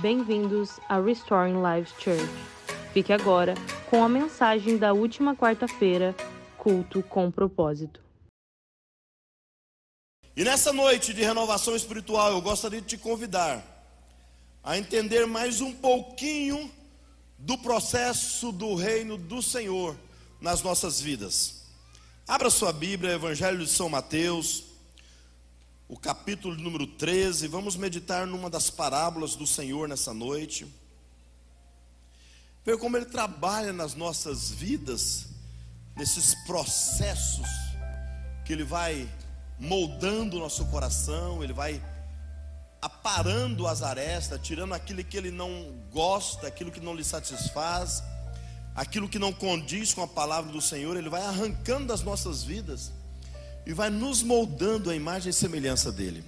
Bem-vindos a Restoring Lives Church. Fique agora com a mensagem da última quarta-feira, culto com propósito. E nessa noite de renovação espiritual, eu gostaria de te convidar a entender mais um pouquinho do processo do reino do Senhor nas nossas vidas. Abra sua Bíblia, Evangelho de São Mateus, o capítulo número 13. Vamos meditar numa das parábolas do Senhor nessa noite. Ver como Ele trabalha nas nossas vidas, nesses processos que Ele vai moldando o nosso coração, Ele vai aparando as arestas, tirando aquilo que Ele não gosta, aquilo que não lhe satisfaz, aquilo que não condiz com a palavra do Senhor, Ele vai arrancando das nossas vidas e vai nos moldando a imagem e semelhança dele.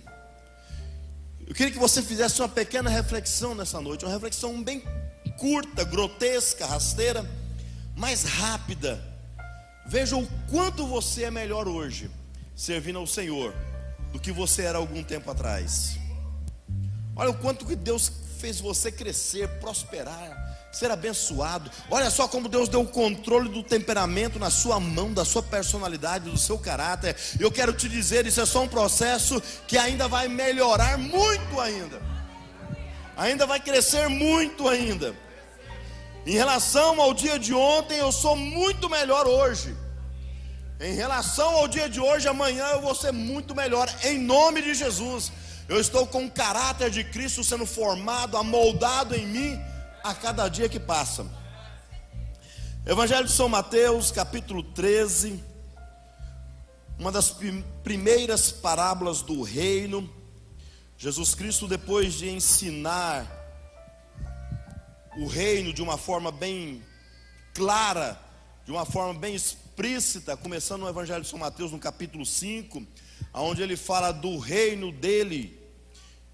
Eu queria que você fizesse uma pequena reflexão nessa noite, uma reflexão bem curta, grotesca, rasteira, mas rápida. Veja o quanto você é melhor hoje servindo ao Senhor do que você era algum tempo atrás. Olha o quanto que Deus fez você crescer, prosperar, ser abençoado. Olha só como Deus deu o controle do temperamento na sua mão, da sua personalidade, do seu caráter. Eu quero te dizer, isso é só um processo que ainda vai melhorar muito ainda. Ainda vai crescer muito ainda. Em relação ao dia de ontem, eu sou muito melhor hoje. Em relação ao dia de hoje, amanhã eu vou ser muito melhor, em nome de Jesus. Eu estou com o caráter de Cristo sendo formado, amoldado em mim a cada dia que passa. Evangelho de São Mateus, capítulo 13, uma das primeiras parábolas do reino. Jesus Cristo, depois de ensinar o reino de uma forma bem clara, de uma forma bem explícita, começando no Evangelho de São Mateus, no capítulo 5, onde ele fala do reino dele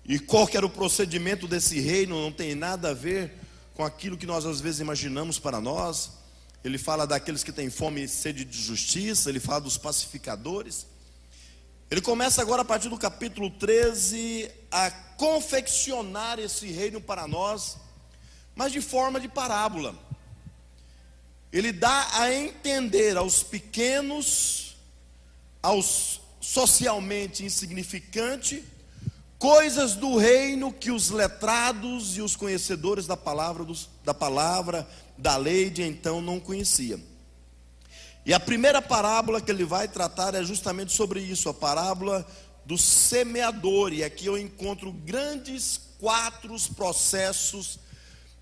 e qual que era o procedimento desse reino, não tem nada a ver com aquilo que nós às vezes imaginamos para nós. Ele fala daqueles que têm fome e sede de justiça, ele fala dos pacificadores. Ele começa agora a partir do capítulo 13 a confeccionar esse reino para nós, mas de forma de parábola. Ele dá a entender aos pequenos, aos socialmente insignificantes, coisas do reino que os letrados e os conhecedores da palavra, dos, da palavra, da lei de então não conheciam. E a primeira parábola que ele vai tratar é justamente sobre isso, a parábola do semeador. E aqui eu encontro grandes quatro processos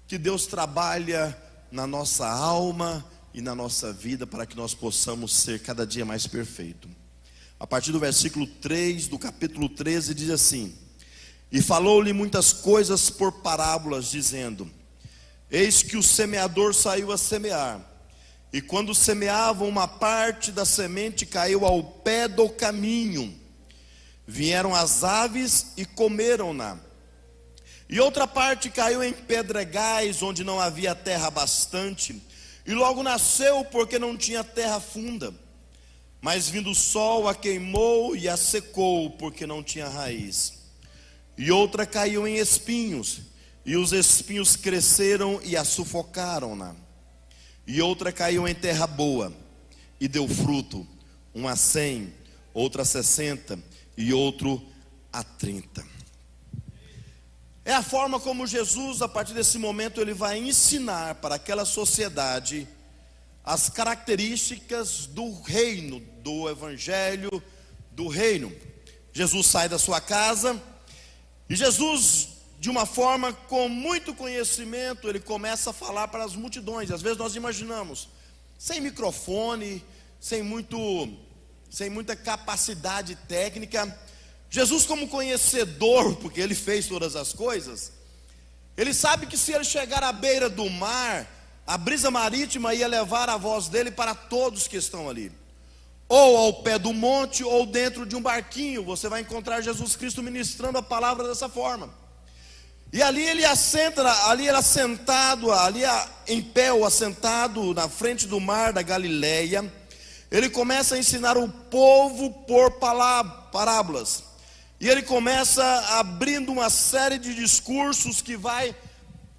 que Deus trabalha na nossa alma e na nossa vida para que nós possamos ser cada dia mais perfeito. A partir do versículo 3 do capítulo 13 diz assim: e falou-lhe muitas coisas por parábolas, dizendo: Eis que o semeador saiu a semear. E quando semeavam, uma parte da semente caiu ao pé do caminho. Vieram as aves e comeram-na. E outra parte caiu em pedregais, onde não havia terra bastante. E logo nasceu, porque não tinha terra funda. Mas vindo o sol, a queimou e a secou, porque não tinha raiz e outra caiu em espinhos, e os espinhos cresceram e a sufocaram-na. E outra caiu em terra boa, e deu fruto, um a cem, outra a sessenta, e outro a trinta. É a forma como Jesus, a partir desse momento, ele vai ensinar para aquela sociedade as características do reino, do evangelho do reino. Jesus sai da sua casa, e Jesus, de uma forma com muito conhecimento, ele começa a falar para as multidões. Às vezes nós imaginamos, sem microfone, sem muito sem muita capacidade técnica, Jesus como conhecedor, porque ele fez todas as coisas, ele sabe que se ele chegar à beira do mar, a brisa marítima ia levar a voz dele para todos que estão ali ou ao pé do monte, ou dentro de um barquinho. Você vai encontrar Jesus Cristo ministrando a palavra dessa forma. E ali ele assenta, ali ele assentado, ali em pé ou assentado na frente do mar da Galileia, ele começa a ensinar o povo por parábolas. E ele começa abrindo uma série de discursos que vai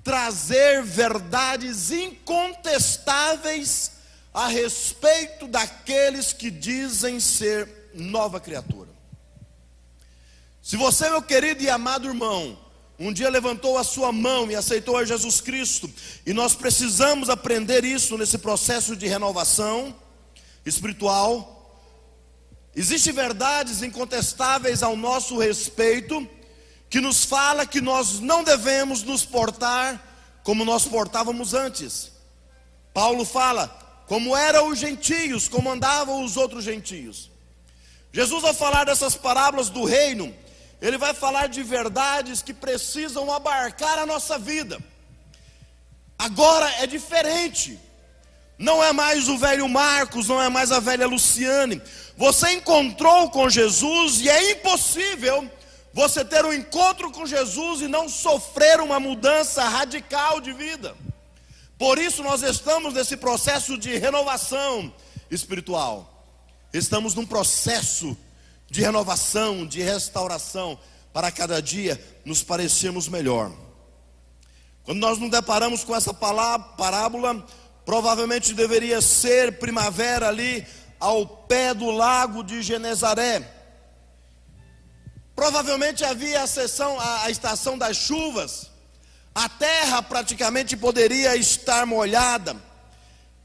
trazer verdades incontestáveis a respeito daqueles que dizem ser nova criatura. Se você, meu querido e amado irmão, um dia levantou a sua mão e aceitou a Jesus Cristo, e nós precisamos aprender isso nesse processo de renovação espiritual. Existem verdades incontestáveis ao nosso respeito que nos fala que nós não devemos nos portar como nós portávamos antes. Paulo fala como eram os gentios, como andavam os outros gentios. Jesus, ao falar dessas parábolas do reino, ele vai falar de verdades que precisam abarcar a nossa vida. Agora é diferente. Não é mais o velho Marcos, não é mais a velha Luciane. Você encontrou com Jesus e é impossível você ter um encontro com Jesus e não sofrer uma mudança radical de vida. Por isso nós estamos nesse processo de renovação espiritual. Estamos num processo de renovação, de restauração, para cada dia nos parecermos melhor. Quando nós nos deparamos com essa palavra, parábola, provavelmente deveria ser primavera ali ao pé do lago de Genezaré. Provavelmente havia a, sessão, a, a estação das chuvas, a terra praticamente poderia estar molhada,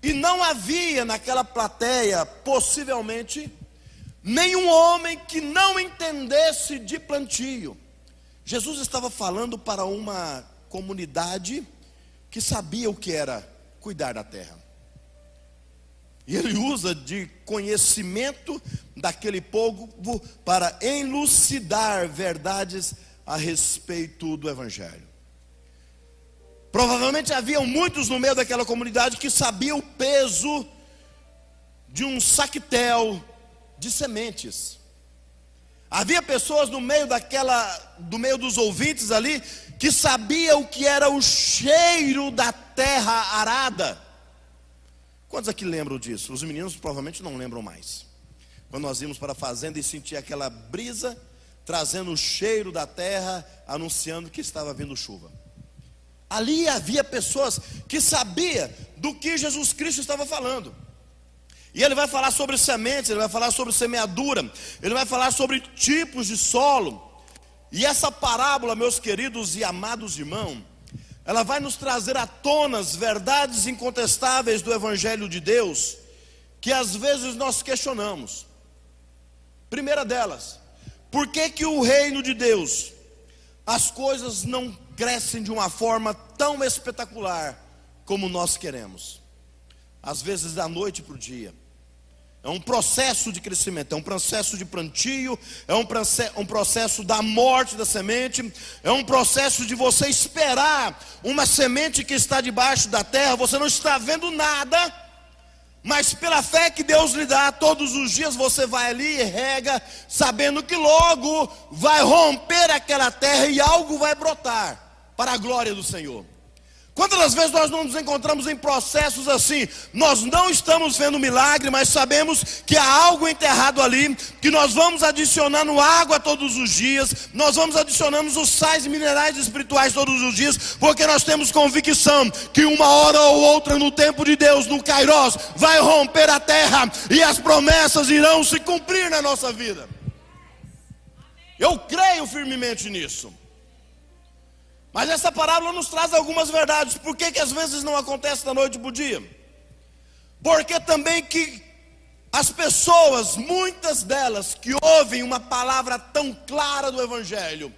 e não havia naquela plateia, possivelmente, nenhum homem que não entendesse de plantio. Jesus estava falando para uma comunidade que sabia o que era cuidar da terra. E ele usa de conhecimento daquele povo para elucidar verdades a respeito do Evangelho. Provavelmente haviam muitos no meio daquela comunidade que sabiam o peso de um saquetel de sementes. Havia pessoas no meio daquela, do meio dos ouvintes ali, que sabiam o que era o cheiro da terra arada. Quantos aqui lembram disso? Os meninos provavelmente não lembram mais. Quando nós íamos para a fazenda e sentia aquela brisa, trazendo o cheiro da terra, anunciando que estava vindo chuva. Ali havia pessoas que sabiam do que Jesus Cristo estava falando. E ele vai falar sobre sementes, ele vai falar sobre semeadura, ele vai falar sobre tipos de solo. E essa parábola, meus queridos e amados irmãos, ela vai nos trazer à tona as verdades incontestáveis do Evangelho de Deus, que às vezes nós questionamos. Primeira delas, por que, que o reino de Deus, as coisas não crescem de uma forma tão espetacular como nós queremos? Às vezes da noite para o dia. É um processo de crescimento, é um processo de plantio, é um um processo da morte da semente, é um processo de você esperar uma semente que está debaixo da terra, você não está vendo nada, mas pela fé que Deus lhe dá, todos os dias você vai ali e rega, sabendo que logo vai romper aquela terra e algo vai brotar para a glória do Senhor. Quantas vezes nós não nos encontramos em processos assim? Nós não estamos vendo milagre, mas sabemos que há algo enterrado ali, que nós vamos adicionando água todos os dias, nós vamos adicionando os sais minerais espirituais todos os dias, porque nós temos convicção que uma hora ou outra no tempo de Deus, no Kairos, vai romper a terra e as promessas irão se cumprir na nossa vida. Eu creio firmemente nisso. Mas essa parábola nos traz algumas verdades. Por que, que às vezes não acontece da noite para o dia? Porque também que as pessoas, muitas delas, que ouvem uma palavra tão clara do Evangelho,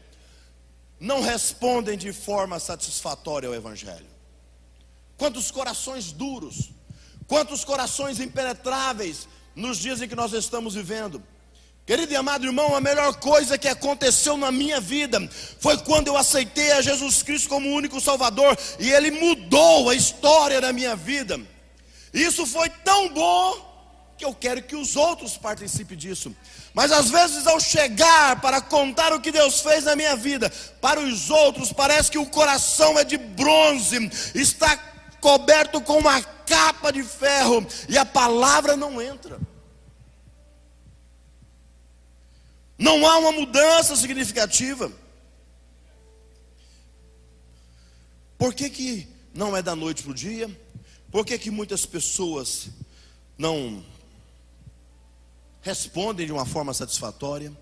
não respondem de forma satisfatória ao Evangelho. Quantos corações duros, quantos corações impenetráveis nos dias em que nós estamos vivendo. Querido e amado irmão, a melhor coisa que aconteceu na minha vida foi quando eu aceitei a Jesus Cristo como único Salvador e Ele mudou a história da minha vida. Isso foi tão bom que eu quero que os outros participem disso. Mas às vezes, ao chegar para contar o que Deus fez na minha vida, para os outros, parece que o coração é de bronze, está coberto com uma capa de ferro e a palavra não entra. Não há uma mudança significativa. Por que, que não é da noite para o dia? Por que, que muitas pessoas não respondem de uma forma satisfatória?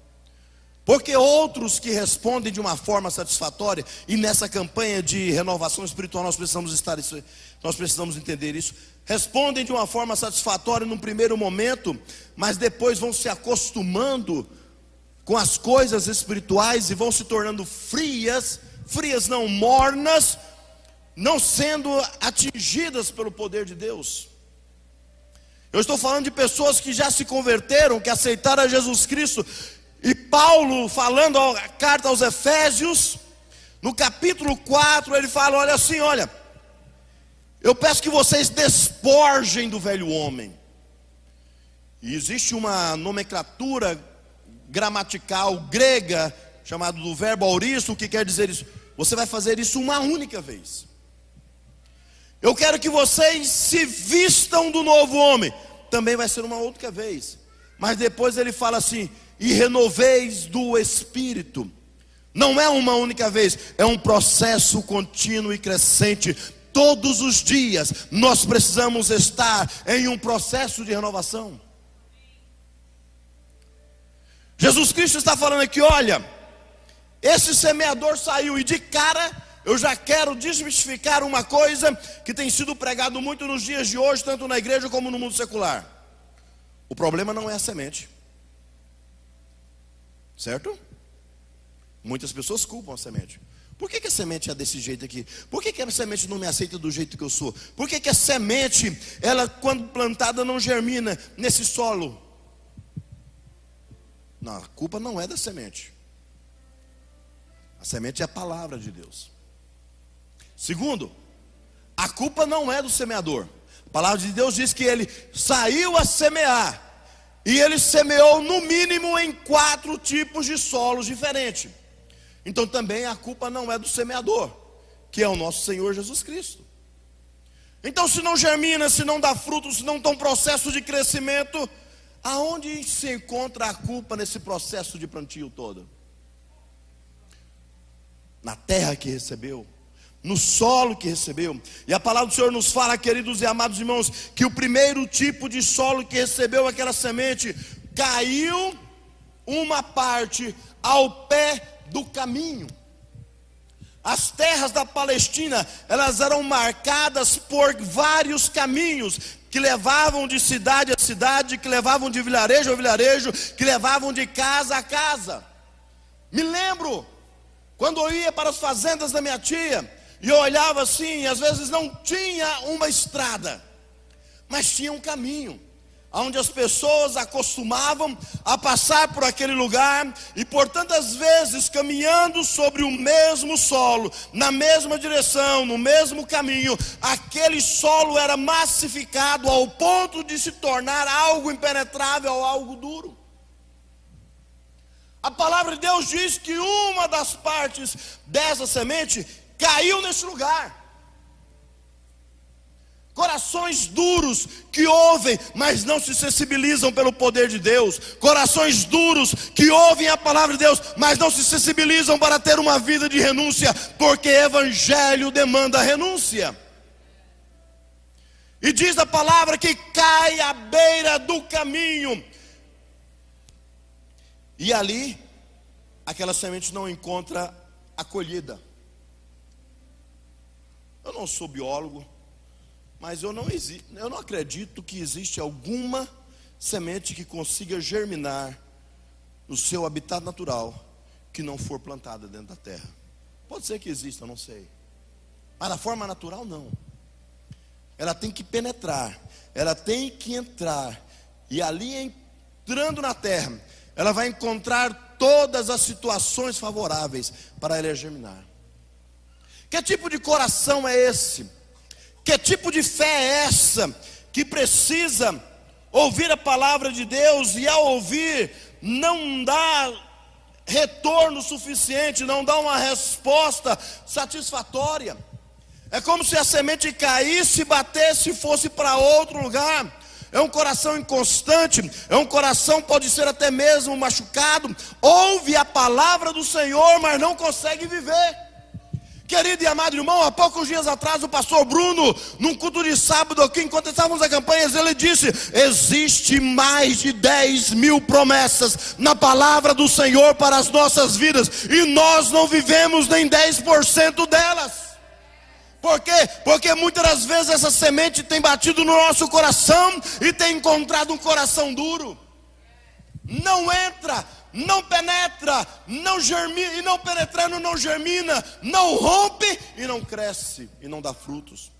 Porque outros que respondem de uma forma satisfatória, e nessa campanha de renovação espiritual nós precisamos estar nós precisamos entender isso, respondem de uma forma satisfatória num primeiro momento, mas depois vão se acostumando com as coisas espirituais e vão se tornando frias, frias não mornas, não sendo atingidas pelo poder de Deus. Eu estou falando de pessoas que já se converteram, que aceitaram a Jesus Cristo. E Paulo, falando a carta aos Efésios, no capítulo 4, ele fala: Olha assim, olha, eu peço que vocês despojem do velho homem. E existe uma nomenclatura gramatical grega, chamada do verbo auristo, que quer dizer isso. Você vai fazer isso uma única vez. Eu quero que vocês se vistam do novo homem. Também vai ser uma outra vez. Mas depois ele fala assim: e renoveis do espírito. Não é uma única vez, é um processo contínuo e crescente. Todos os dias nós precisamos estar em um processo de renovação. Jesus Cristo está falando aqui: olha, esse semeador saiu e de cara eu já quero desmistificar uma coisa que tem sido pregado muito nos dias de hoje, tanto na igreja como no mundo secular. O problema não é a semente, certo? Muitas pessoas culpam a semente. Por que, que, a semente é desse jeito aqui? Por que, que, a semente não me aceita do jeito que eu sou? Por que, que a semente, ela quando plantada, não germina nesse solo? Não, a culpa não é da semente. A semente é a palavra de Deus. Segundo, a culpa não é do semeador. A palavra de Deus diz que ele saiu a semear. E ele semeou no mínimo em quatro tipos de solos diferentes. Então também a culpa não é do semeador, que é o nosso Senhor Jesus Cristo. Então, se não germina, se não dá fruto, se não tem um processo de crescimento, aonde se encontra a culpa nesse processo de plantio todo? Na terra que recebeu, no solo que recebeu. E a palavra do Senhor nos fala, queridos e amados irmãos, que o primeiro tipo de solo que recebeu aquela semente caiu uma parte ao pé do caminho. As terras da Palestina, elas eram marcadas por vários caminhos que levavam de cidade a cidade, que levavam de vilarejo a vilarejo, que levavam de casa a casa. Me lembro quando eu ia para as fazendas da minha tia, e eu olhava assim, às vezes não tinha uma estrada, mas tinha um caminho, onde as pessoas acostumavam a passar por aquele lugar, e por tantas vezes caminhando sobre o mesmo solo, na mesma direção, no mesmo caminho, aquele solo era massificado ao ponto de se tornar algo impenetrável, algo duro. A palavra de Deus diz que uma das partes dessa semente caiu nesse lugar. Corações duros que ouvem, mas não se sensibilizam pelo poder de Deus. Corações duros que ouvem a palavra de Deus, mas não se sensibilizam para ter uma vida de renúncia, porque evangelho demanda renúncia. E diz a palavra que cai à beira do caminho. E ali, aquela semente não encontra acolhida. Eu não sou biólogo, mas eu não, eu não acredito que existe alguma semente que consiga germinar no seu habitat natural que não for plantada dentro da terra. Pode ser que exista, não sei. Mas da forma natural, não. Ela tem que penetrar, ela tem que entrar, e ali entrando na terra, ela vai encontrar todas as situações favoráveis para ela germinar. Que tipo de coração é esse? Que tipo de fé é essa que precisa ouvir a palavra de Deus e ao ouvir não dá retorno suficiente, não dá uma resposta satisfatória? É como se a semente caísse, batesse e fosse para outro lugar. é um coração inconstante, é um coração pode ser até mesmo machucado, ouve a palavra do Senhor, mas não consegue viver. Querido e amado irmão, há poucos dias atrás o pastor Bruno, num culto de sábado aqui, enquanto estávamos a campanha, ele disse: existe mais de 10 mil promessas na palavra do Senhor para as nossas vidas, e nós não vivemos nem 10% delas. Por quê? Porque muitas das vezes essa semente tem batido no nosso coração e tem encontrado um coração duro. Não entra não penetra, não germina, e não penetrando não germina, não rompe e não cresce e não dá frutos.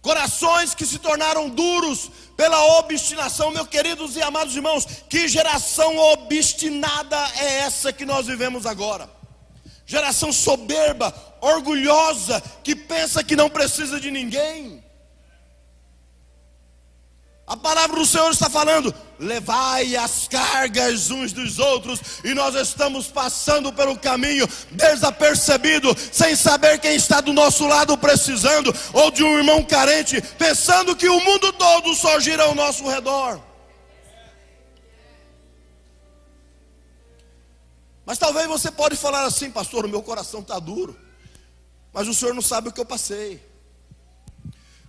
Corações que se tornaram duros pela obstinação, meus queridos e amados irmãos, que geração obstinada é essa que nós vivemos agora? Geração soberba, orgulhosa, que pensa que não precisa de ninguém. A palavra do Senhor está falando: levai as cargas uns dos outros, e nós estamos passando pelo caminho desapercebido, sem saber quem está do nosso lado precisando, ou de um irmão carente, pensando que o mundo todo só gira ao nosso redor. Mas talvez você pode falar assim, pastor, o meu coração está duro, mas o senhor não sabe o que eu passei,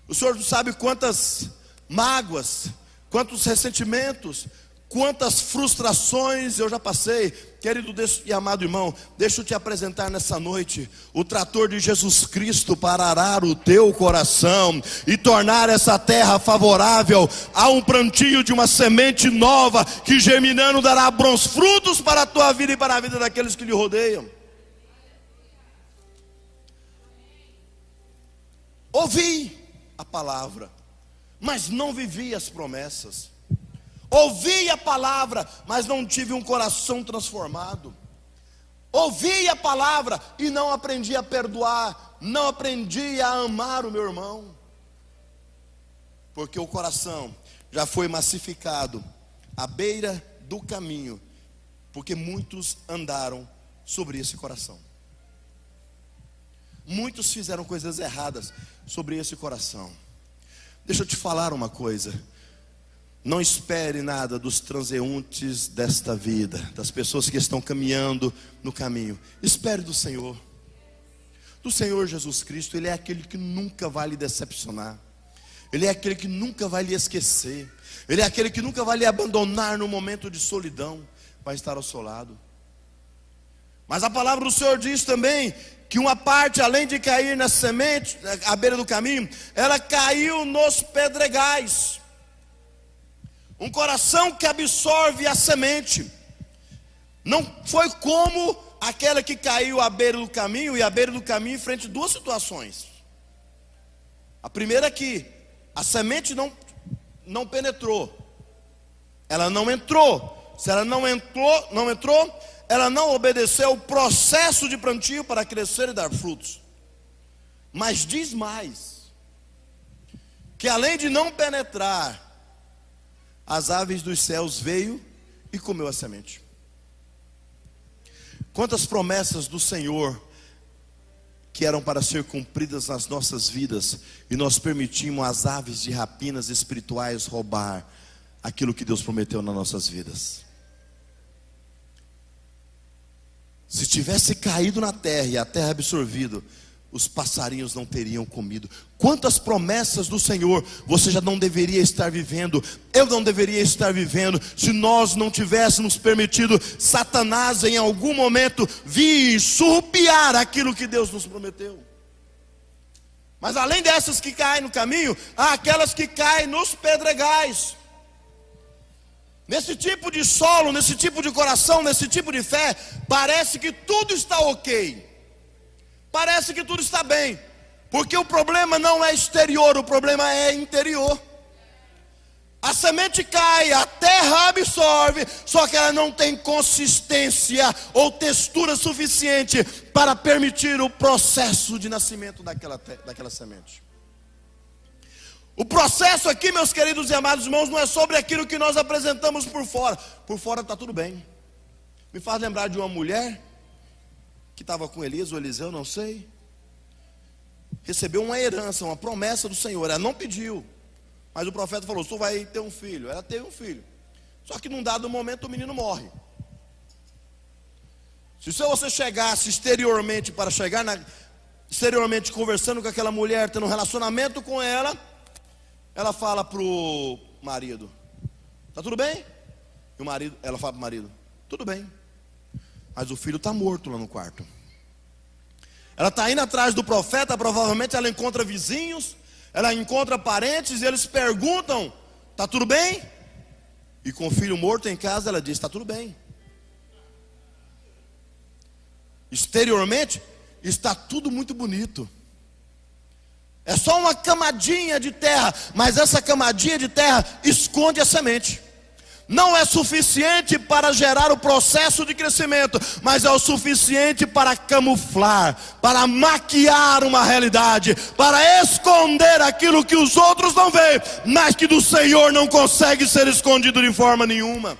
o senhor não sabe quantas mágoas, quantos ressentimentos, quantas frustrações eu já passei. Querido e amado irmão, deixa eu te apresentar nessa noite o trator de Jesus Cristo para arar o teu coração e tornar essa terra favorável a um plantio de uma semente nova que germinando dará bons frutos para a tua vida e para a vida daqueles que lhe rodeiam. Ouvi a palavra mas não vivi as promessas. Ouvi a palavra, mas não tive um coração transformado. Ouvi a palavra e não aprendi a perdoar, não aprendi a amar o meu irmão. Porque o coração já foi massificado à beira do caminho, porque muitos andaram sobre esse coração. Muitos fizeram coisas erradas sobre esse coração. Deixa eu te falar uma coisa. Não espere nada dos transeuntes desta vida, das pessoas que estão caminhando no caminho. Espere do Senhor. Do Senhor Jesus Cristo, Ele é aquele que nunca vai lhe decepcionar. Ele é aquele que nunca vai lhe esquecer. Ele é aquele que nunca vai lhe abandonar no momento de solidão. Vai estar ao seu lado. Mas a palavra do Senhor diz também que uma parte, além de cair na semente, à beira do caminho, ela caiu nos pedregais. Um coração que absorve a semente. Não foi como aquela que caiu à beira do caminho e à beira do caminho em frente a duas situações. A primeira é que a semente não, não penetrou. Ela não entrou. Se ela não entrou, não entrou, ela não obedeceu o processo de plantio para crescer e dar frutos. Mas diz mais: que além de não penetrar, as aves dos céus veio e comeu a semente. Quantas promessas do Senhor que eram para ser cumpridas nas nossas vidas e nós permitimos as aves de rapinas espirituais roubar aquilo que Deus prometeu nas nossas vidas. Se tivesse caído na terra e a terra absorvido, os passarinhos não teriam comido. Quantas promessas do Senhor você já não deveria estar vivendo, eu não deveria estar vivendo, se nós não tivéssemos permitido Satanás em algum momento vir surrupiar aquilo que Deus nos prometeu. Mas além dessas que caem no caminho, há aquelas que caem nos pedregais. Nesse tipo de solo, nesse tipo de coração, nesse tipo de fé, parece que tudo está ok. Parece que tudo está bem. Porque o problema não é exterior, o problema é interior. A semente cai, a terra absorve, só que ela não tem consistência ou textura suficiente para permitir o processo de nascimento daquela, daquela semente. O processo aqui, meus queridos e amados irmãos, não é sobre aquilo que nós apresentamos por fora. Por fora está tudo bem. Me faz lembrar de uma mulher que estava com Elias ou Eliseu, não sei. Recebeu uma herança, uma promessa do Senhor. Ela não pediu. Mas o profeta falou: Tu vai ter um filho. Ela teve um filho. Só que num dado momento o menino morre. Se você chegasse exteriormente para chegar na, exteriormente conversando com aquela mulher, tendo um relacionamento com ela, ela fala pro marido: Tá tudo bem? E o marido, ela fala pro marido: Tudo bem. Mas o filho está morto lá no quarto. Ela está indo atrás do profeta, provavelmente ela encontra vizinhos, ela encontra parentes e eles perguntam: Tá tudo bem? E com o filho morto em casa, ela diz: Está tudo bem. Exteriormente, está tudo muito bonito. É só uma camadinha de terra, mas essa camadinha de terra esconde a semente. Não é suficiente para gerar o processo de crescimento, mas é o suficiente para camuflar, para maquiar uma realidade, para esconder aquilo que os outros não veem, mas que do Senhor não consegue ser escondido de forma nenhuma.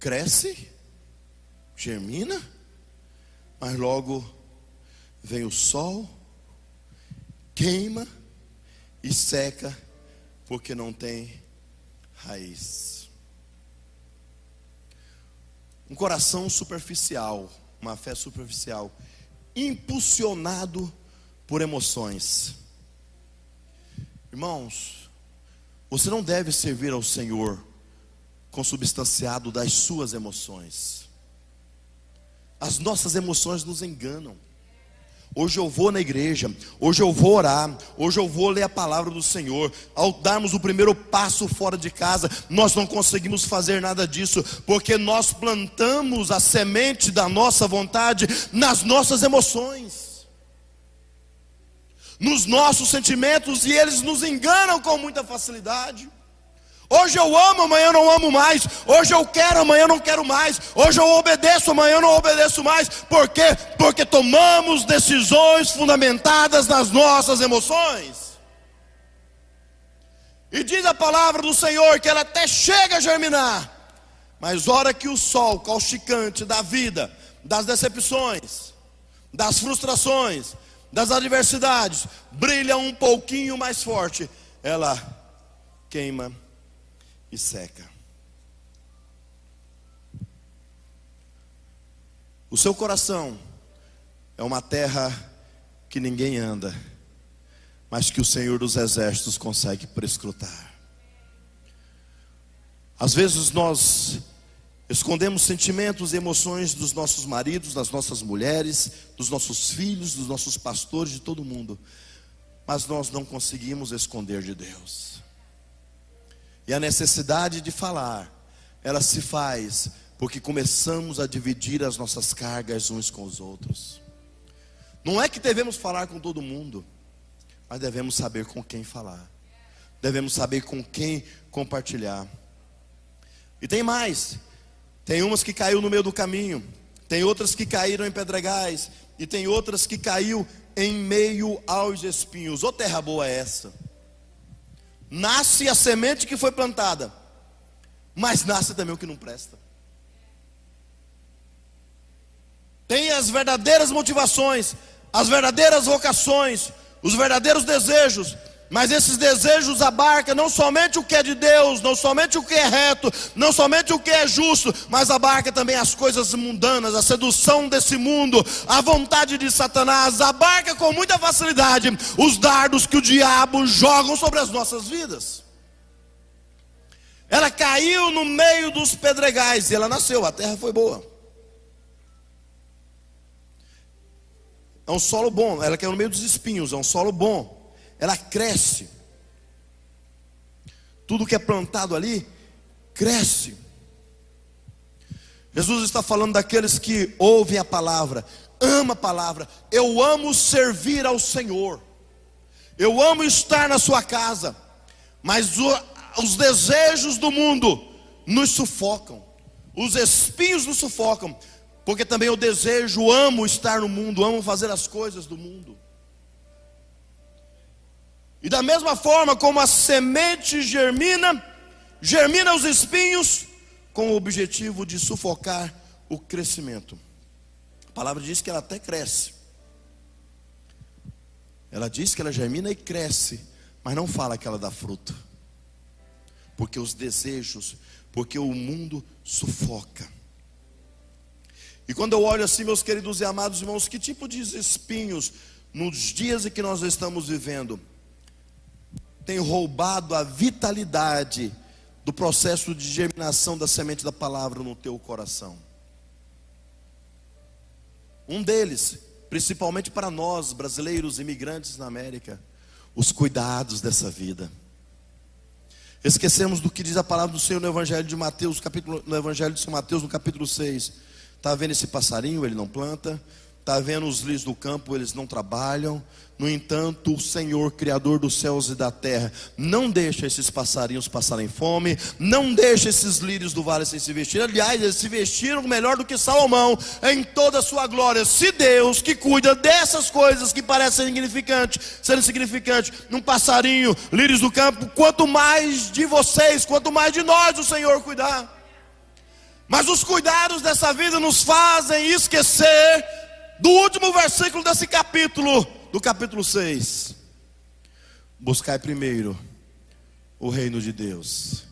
Cresce, germina, mas logo vem o sol, queima e seca, porque não tem raiz. Um coração superficial, uma fé superficial, impulsionado por emoções. Irmãos, você não deve servir ao Senhor consubstanciado das suas emoções. As nossas emoções nos enganam. Hoje eu vou na igreja, hoje eu vou orar, hoje eu vou ler a palavra do Senhor. Ao darmos o primeiro passo fora de casa, nós não conseguimos fazer nada disso, porque nós plantamos a semente da nossa vontade nas nossas emoções, nos nossos sentimentos, e eles nos enganam com muita facilidade. Hoje eu amo, amanhã eu não amo mais. Hoje eu quero, amanhã eu não quero mais. Hoje eu obedeço, amanhã eu não obedeço mais. Por quê? Porque tomamos decisões fundamentadas nas nossas emoções. E diz a palavra do Senhor que ela até chega a germinar. Mas hora que o sol causticante da vida, das decepções, das frustrações, das adversidades, brilha um pouquinho mais forte, ela queima e seca. O seu coração é uma terra que ninguém anda, mas que o Senhor dos Exércitos consegue prescrutar. Às vezes nós escondemos sentimentos e emoções dos nossos maridos, das nossas mulheres, dos nossos filhos, dos nossos pastores, de todo mundo, mas nós não conseguimos esconder de Deus. E a necessidade de falar, ela se faz porque começamos a dividir as nossas cargas uns com os outros. Não é que devemos falar com todo mundo, mas devemos saber com quem falar. Devemos saber com quem compartilhar. E tem mais. Tem umas que caiu no meio do caminho, tem outras que caíram em pedregais e tem outras que caiu em meio aos espinhos. Ô terra boa é essa? Nasce a semente que foi plantada, mas nasce também o que não presta. Tem as verdadeiras motivações, as verdadeiras vocações, os verdadeiros desejos, mas esses desejos abarcam não somente o que é de Deus, não somente o que é reto, não somente o que é justo, mas abarca também as coisas mundanas, a sedução desse mundo, a vontade de Satanás, abarca com muita facilidade os dardos que o diabo joga sobre as nossas vidas. Ela caiu no meio dos pedregais e ela nasceu, a terra foi boa. É um solo bom, ela caiu no meio dos espinhos, é um solo bom ela cresce. Tudo que é plantado ali cresce. Jesus está falando daqueles que ouvem a palavra, ama a palavra. Eu amo servir ao Senhor. Eu amo estar na sua casa. Mas o, os desejos do mundo nos sufocam. Os espinhos nos sufocam. Porque também eu desejo, amo estar no mundo, amo fazer as coisas do mundo. E da mesma forma como a semente germina, germina os espinhos com o objetivo de sufocar o crescimento. A palavra diz que ela até cresce. Ela diz que ela germina e cresce, mas não fala que ela dá fruto. Porque os desejos, porque o mundo sufoca. E quando eu olho assim, meus queridos e amados irmãos, que tipo de espinhos nos dias em que nós estamos vivendo tem roubado a vitalidade do processo de germinação da semente da palavra no teu coração? Um deles, principalmente para nós, brasileiros imigrantes na América, os cuidados dessa vida. Esquecemos do que diz a palavra do Senhor no Evangelho de Mateus, capítulo, no Evangelho de São Mateus, no capítulo 6. Está vendo esse passarinho? Ele não planta. Está vendo os lírios do campo, eles não trabalham. No entanto, o Senhor, Criador dos céus e da terra, não deixa esses passarinhos passarem fome, não deixa esses lírios do vale sem se vestir. Aliás, eles se vestiram melhor do que Salomão em toda a sua glória. Se Deus, que cuida dessas coisas que parecem insignificantes, sendo insignificantes, num passarinho, lírios do campo, quanto mais de vocês, quanto mais de nós o Senhor cuidar. Mas os cuidados dessa vida nos fazem esquecer do último versículo desse capítulo, do capítulo 6. Buscai primeiro o reino de Deus,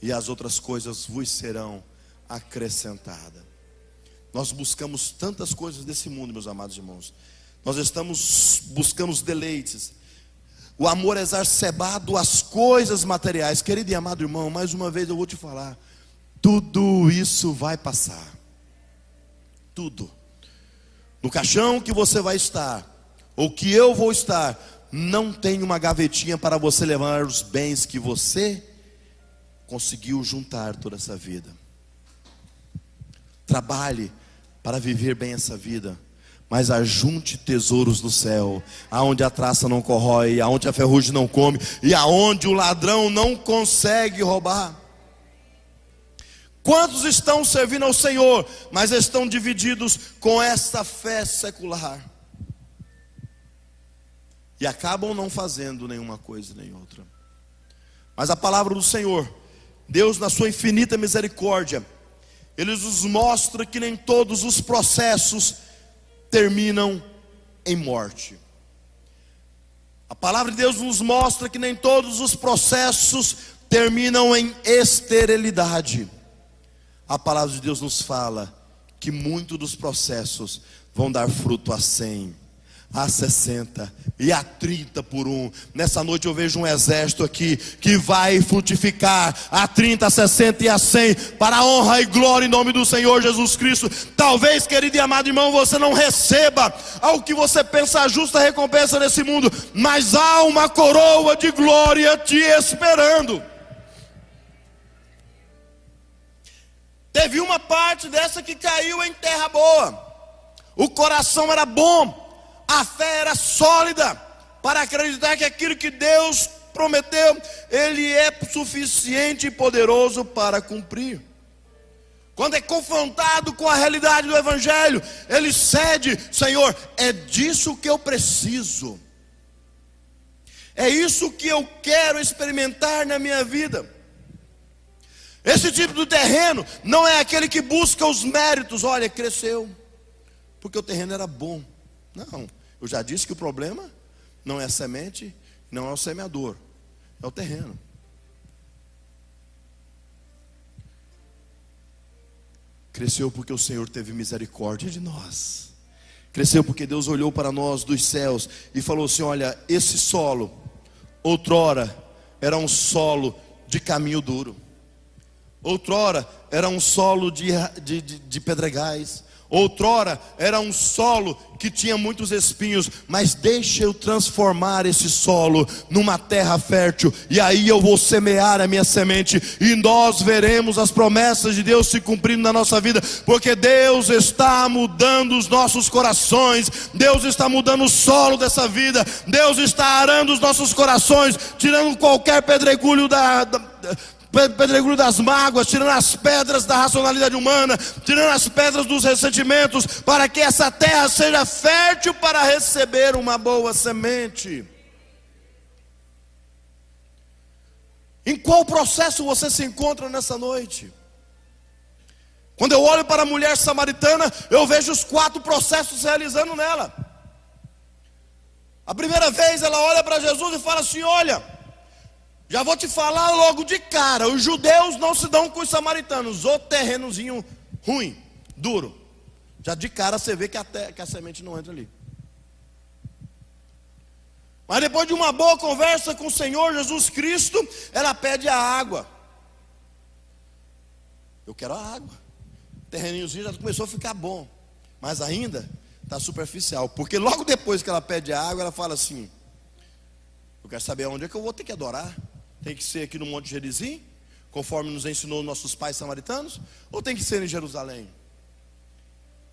e as outras coisas vos serão acrescentadas. Nós buscamos tantas coisas desse mundo, meus amados irmãos. Nós estamos buscando os deleites, o amor exacerbado às coisas materiais. Querido e amado irmão, mais uma vez eu vou te falar: tudo isso vai passar. Tudo. No caixão que você vai estar, ou que eu vou estar, não tem uma gavetinha para você levar os bens que você conseguiu juntar toda essa vida. Trabalhe para viver bem essa vida, mas ajunte tesouros no céu, aonde a traça não corrói, aonde a ferrugem não come e aonde o ladrão não consegue roubar. Quantos estão servindo ao Senhor, mas estão divididos com essa fé secular? E acabam não fazendo nenhuma coisa nem outra. Mas a palavra do Senhor, Deus, na sua infinita misericórdia, Ele nos mostra que nem todos os processos terminam em morte. A palavra de Deus nos mostra que nem todos os processos terminam em esterilidade a palavra de Deus nos fala que muitos dos processos vão dar fruto a 100, a 60 e a 30 por um. Nessa noite eu vejo um exército aqui que vai frutificar a 30, a 60 e a 100 para a honra e glória em nome do Senhor Jesus Cristo. Talvez, querido e amado irmão, você não receba ao que você pensa a justa recompensa nesse mundo, mas há uma coroa de glória te esperando. Teve uma parte dessa que caiu em terra boa. O coração era bom, a fé era sólida para acreditar que aquilo que Deus prometeu, Ele é suficiente e poderoso para cumprir. Quando é confrontado com a realidade do Evangelho, ele cede: Senhor, é disso que eu preciso, é isso que eu quero experimentar na minha vida. Esse tipo de terreno não é aquele que busca os méritos. Olha, cresceu, porque o terreno era bom. Não, eu já disse que o problema não é a semente, não é o semeador, é o terreno. Cresceu porque o Senhor teve misericórdia de nós. Cresceu porque Deus olhou para nós dos céus e falou assim: Olha, esse solo, outrora, era um solo de caminho duro. Outrora era um solo de, de, de, de pedregais. Outrora era um solo que tinha muitos espinhos, mas deixa eu transformar esse solo numa terra fértil, e aí eu vou semear a minha semente, e nós veremos as promessas de Deus se cumprindo na nossa vida, porque Deus está mudando os nossos corações, Deus está mudando o solo dessa vida, Deus está arando os nossos corações, tirando qualquer pedregulho da, da pedregulho das mágoas, tirando as pedras da racionalidade humana, tirando as pedras dos ressentimentos, para que essa terra seja fértil para receber uma boa semente. Em qual processo você se encontra nessa noite? Quando eu olho para a mulher samaritana, eu vejo os quatro processos realizando nela. A primeira vez ela olha para Jesus e fala assim: Olha, já vou te falar logo de cara: os judeus não se dão com os samaritanos, o terrenozinho ruim, duro. Já de cara você vê que a, te, que a semente não entra ali. Mas depois de uma boa conversa com o Senhor Jesus Cristo, ela pede a água. Eu quero a água. O terreninhozinho já começou a ficar bom, mas ainda está superficial. Porque logo depois que ela pede a água, ela fala assim: Eu quero saber onde é que eu vou ter que adorar. Tem que ser aqui no Monte Gerizim, conforme nos ensinou nossos pais samaritanos, ou tem que ser em Jerusalém?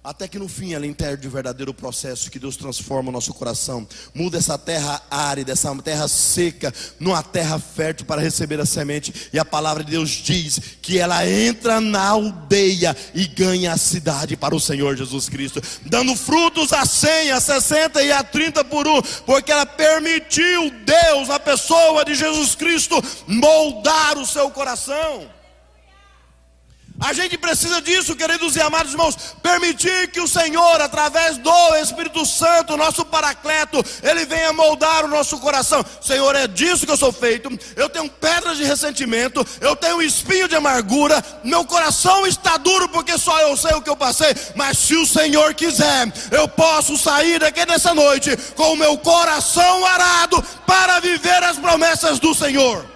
Até que no fim ela entende o verdadeiro processo que Deus transforma o nosso coração. Muda essa terra árida, essa terra seca, numa terra fértil para receber a semente. E a palavra de Deus diz que ela entra na aldeia e ganha a cidade para o Senhor Jesus Cristo. Dando frutos a 100, a 60 e a 30 por um. Porque ela permitiu Deus, na pessoa de Jesus Cristo, moldar o seu coração. A gente precisa disso, queridos e amados irmãos, permitir que o Senhor, através do Espírito Santo, nosso paracleto, ele venha moldar o nosso coração. Senhor, é disso que eu sou feito. Eu tenho pedras de ressentimento, eu tenho espinho de amargura, meu coração está duro porque só eu sei o que eu passei. Mas se o Senhor quiser, eu posso sair daqui nessa noite com o meu coração arado para viver as promessas do Senhor.